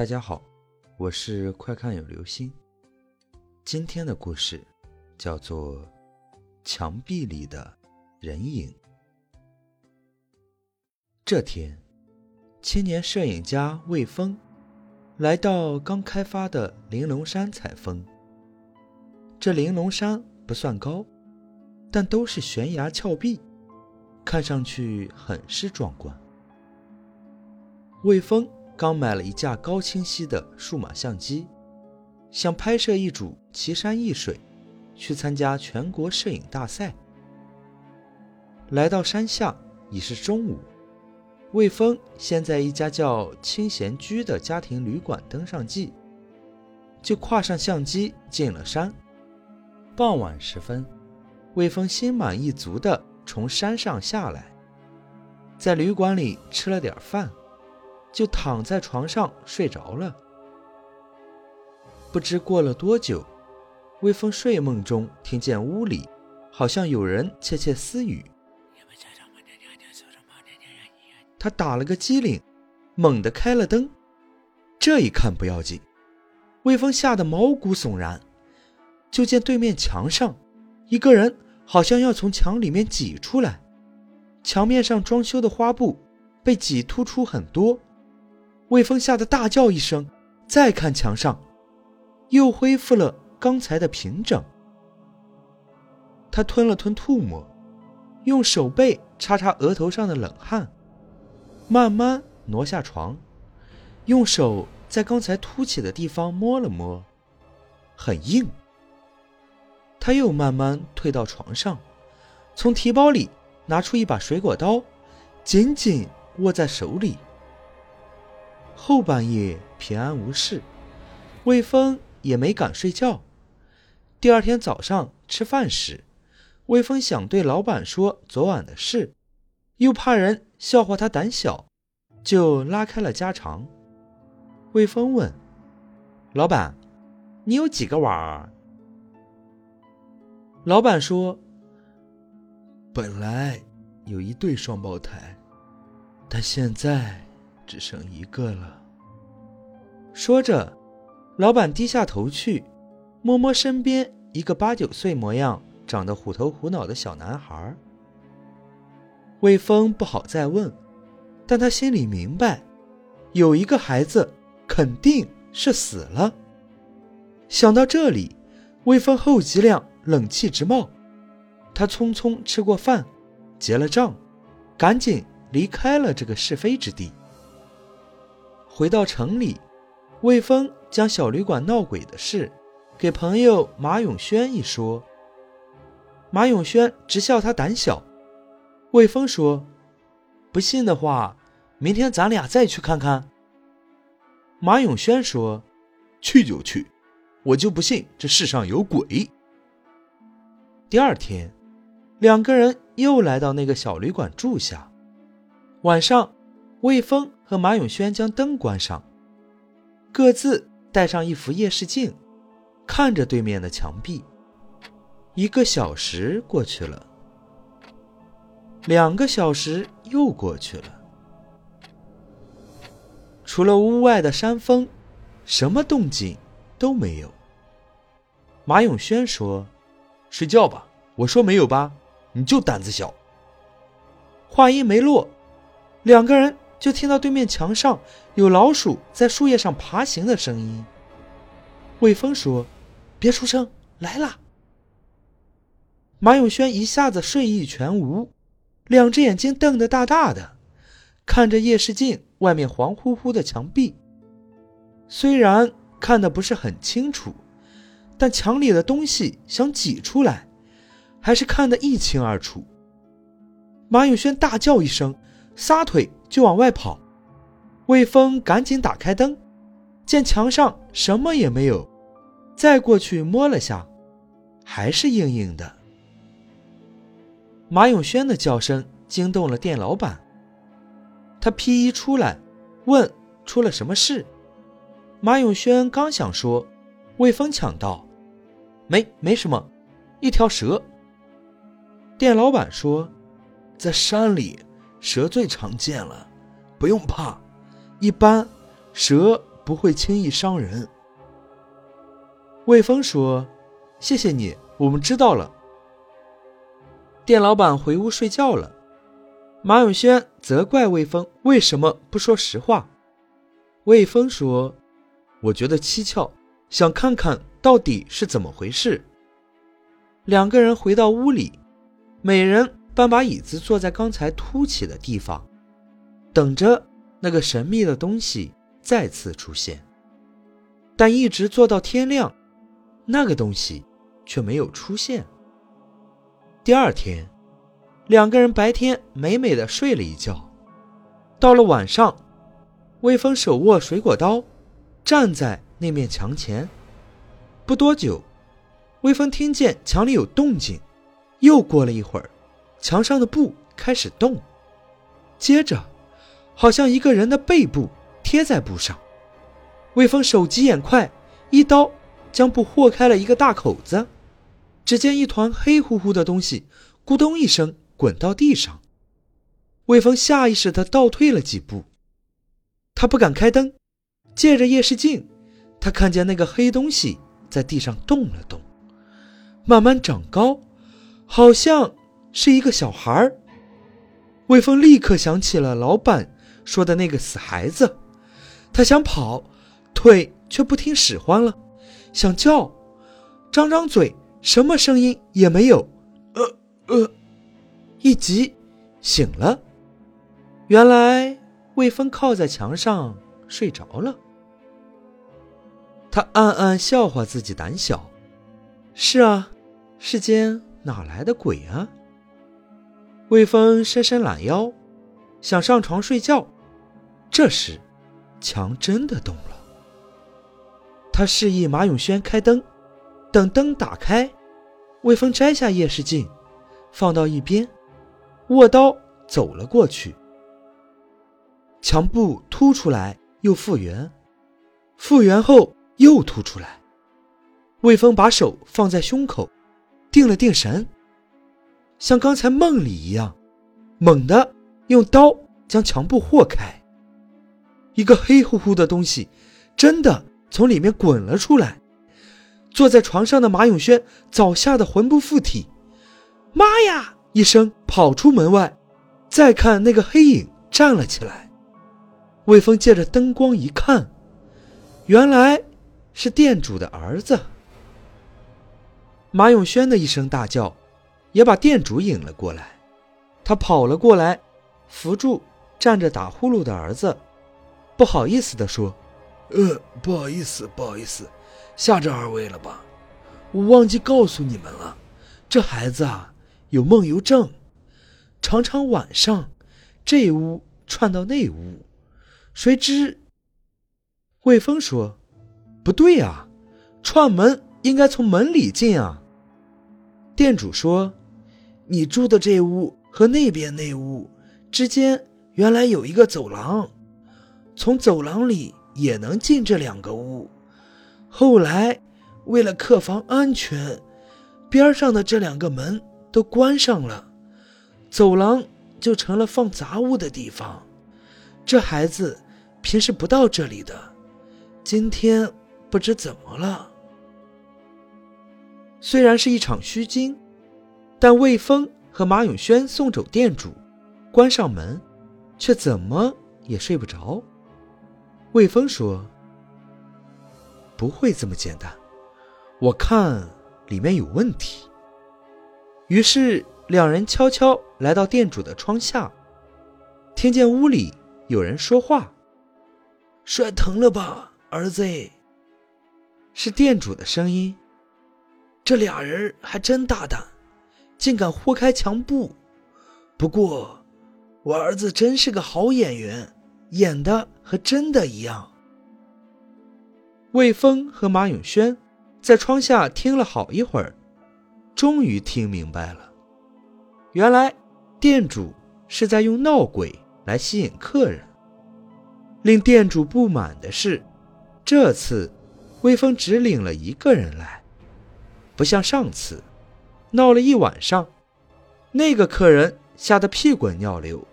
大家好，我是快看有流星。今天的故事叫做《墙壁里的人影》。这天，青年摄影家魏峰来到刚开发的玲珑山采风。这玲珑山不算高，但都是悬崖峭壁，看上去很是壮观。魏峰刚买了一架高清晰的数码相机，想拍摄一组奇山异水，去参加全国摄影大赛。来到山下已是中午，魏峰先在一家叫清闲居的家庭旅馆登上记，就挎上相机进了山。傍晚时分，魏峰心满意足地从山上下来，在旅馆里吃了点饭，就躺在床上睡着了。不知过了多久，魏峰睡梦中听见屋里好像有人窃窃私语，他打了个激灵，猛地开了灯。这一看不要紧，魏峰吓得毛骨悚然。就见对面墙上，一个人好像要从墙里面挤出来，墙面上装修的花布被挤突出很多。魏峰吓得大叫一声，再看墙上，又恢复了刚才的平整。他吞了吞吐沫，用手背擦擦额头上的冷汗，慢慢挪下床，用手在刚才凸起的地方摸了摸，很硬。他又慢慢退到床上，从提包里拿出一把水果刀，紧紧握在手里。后半夜平安无事，魏峰也没敢睡觉。第二天早上吃饭时，魏峰想对老板说昨晚的事，又怕人笑话他胆小，就拉开了家常。魏峰问：“老板，你有几个娃儿？”老板说：“本来有一对双胞胎，但现在只剩一个了。”说着，老板低下头去，摸摸身边一个八九岁模样、长得虎头虎脑的小男孩。魏峰不好再问，但他心里明白，有一个孩子肯定是死了。想到这里，魏峰后脊梁。冷气直冒，他匆匆吃过饭，结了账，赶紧离开了这个是非之地。回到城里，魏峰将小旅馆闹鬼的事给朋友马永轩一说，马永轩直笑他胆小。魏峰说：“不信的话，明天咱俩再去看看。”马永轩说：“去就去，我就不信这世上有鬼。”第二天，两个人又来到那个小旅馆住下。晚上，魏峰和马永轩将灯关上，各自带上一副夜视镜，看着对面的墙壁。一个小时过去了，两个小时又过去了，除了屋外的山风，什么动静都没有。马永轩说。睡觉吧，我说没有吧，你就胆子小。话音没落，两个人就听到对面墙上有老鼠在树叶上爬行的声音。魏峰说：“别出声，来啦！”马永轩一下子睡意全无，两只眼睛瞪得大大的，看着夜视镜外面黄乎乎的墙壁。虽然看的不是很清楚。但墙里的东西想挤出来，还是看得一清二楚。马永轩大叫一声，撒腿就往外跑。魏峰赶紧打开灯，见墙上什么也没有，再过去摸了下，还是硬硬的。马永轩的叫声惊动了店老板，他披衣出来，问出了什么事。马永轩刚想说，魏峰抢道。没，没什么，一条蛇。店老板说，在山里，蛇最常见了，不用怕。一般，蛇不会轻易伤人。魏峰说：“谢谢你，我们知道了。”店老板回屋睡觉了。马永轩责怪魏峰为什么不说实话。魏峰说：“我觉得蹊跷，想看看到底是怎么回事。”两个人回到屋里，每人搬把椅子坐在刚才凸起的地方，等着那个神秘的东西再次出现。但一直坐到天亮，那个东西却没有出现。第二天。两个人白天美美的睡了一觉，到了晚上，魏峰手握水果刀，站在那面墙前。不多久，魏峰听见墙里有动静，又过了一会儿，墙上的布开始动，接着，好像一个人的背部贴在布上。魏峰手疾眼快，一刀将布豁开了一个大口子，只见一团黑乎乎的东西，咕咚一声。滚到地上，魏峰下意识的倒退了几步，他不敢开灯，借着夜视镜，他看见那个黑东西在地上动了动，慢慢长高，好像是一个小孩儿。魏峰立刻想起了老板说的那个死孩子，他想跑，腿却不听使唤了，想叫，张张嘴，什么声音也没有，呃呃。一急，醒了。原来魏峰靠在墙上睡着了。他暗暗笑话自己胆小。是啊，世间哪来的鬼啊？魏峰伸伸懒腰，想上床睡觉。这时，墙真的动了。他示意马永轩开灯，等灯打开，魏峰摘下夜视镜，放到一边。握刀走了过去，墙布凸出来又复原，复原后又凸出来。魏峰把手放在胸口，定了定神，像刚才梦里一样，猛地用刀将墙布豁开。一个黑乎乎的东西真的从里面滚了出来。坐在床上的马永轩早吓得魂不附体，妈呀！一声跑出门外，再看那个黑影站了起来。魏峰借着灯光一看，原来是店主的儿子。马永轩的一声大叫，也把店主引了过来。他跑了过来，扶住站着打呼噜的儿子，不好意思地说：“呃，不好意思，不好意思，吓着二位了吧？我忘记告诉你们了，这孩子啊。”有梦游症，常常晚上这屋串到那屋，谁知？魏峰说：“不对啊，串门应该从门里进啊。”店主说：“你住的这屋和那边那屋之间原来有一个走廊，从走廊里也能进这两个屋。后来为了客房安全，边上的这两个门。”都关上了，走廊就成了放杂物的地方。这孩子平时不到这里的，今天不知怎么了。虽然是一场虚惊，但魏峰和马永轩送走店主，关上门，却怎么也睡不着。魏峰说：“不会这么简单，我看里面有问题。”于是，两人悄悄来到店主的窗下，听见屋里有人说话：“摔疼了吧，儿子？”是店主的声音。这俩人还真大胆，竟敢豁开墙布。不过，我儿子真是个好演员，演的和真的一样。魏峰和马永轩在窗下听了好一会儿。终于听明白了，原来店主是在用闹鬼来吸引客人。令店主不满的是，这次魏峰只领了一个人来，不像上次闹了一晚上，那个客人吓得屁滚尿流，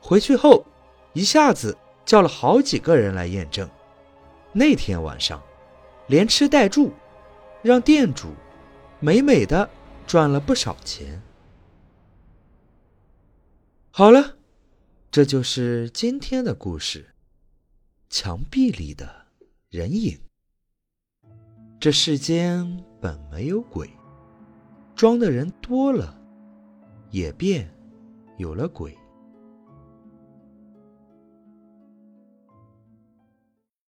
回去后一下子叫了好几个人来验证，那天晚上，连吃带住，让店主美美的赚了不少钱。好了，这就是今天的故事。墙壁里的人影。这世间本没有鬼，装的人多了，也便有了鬼。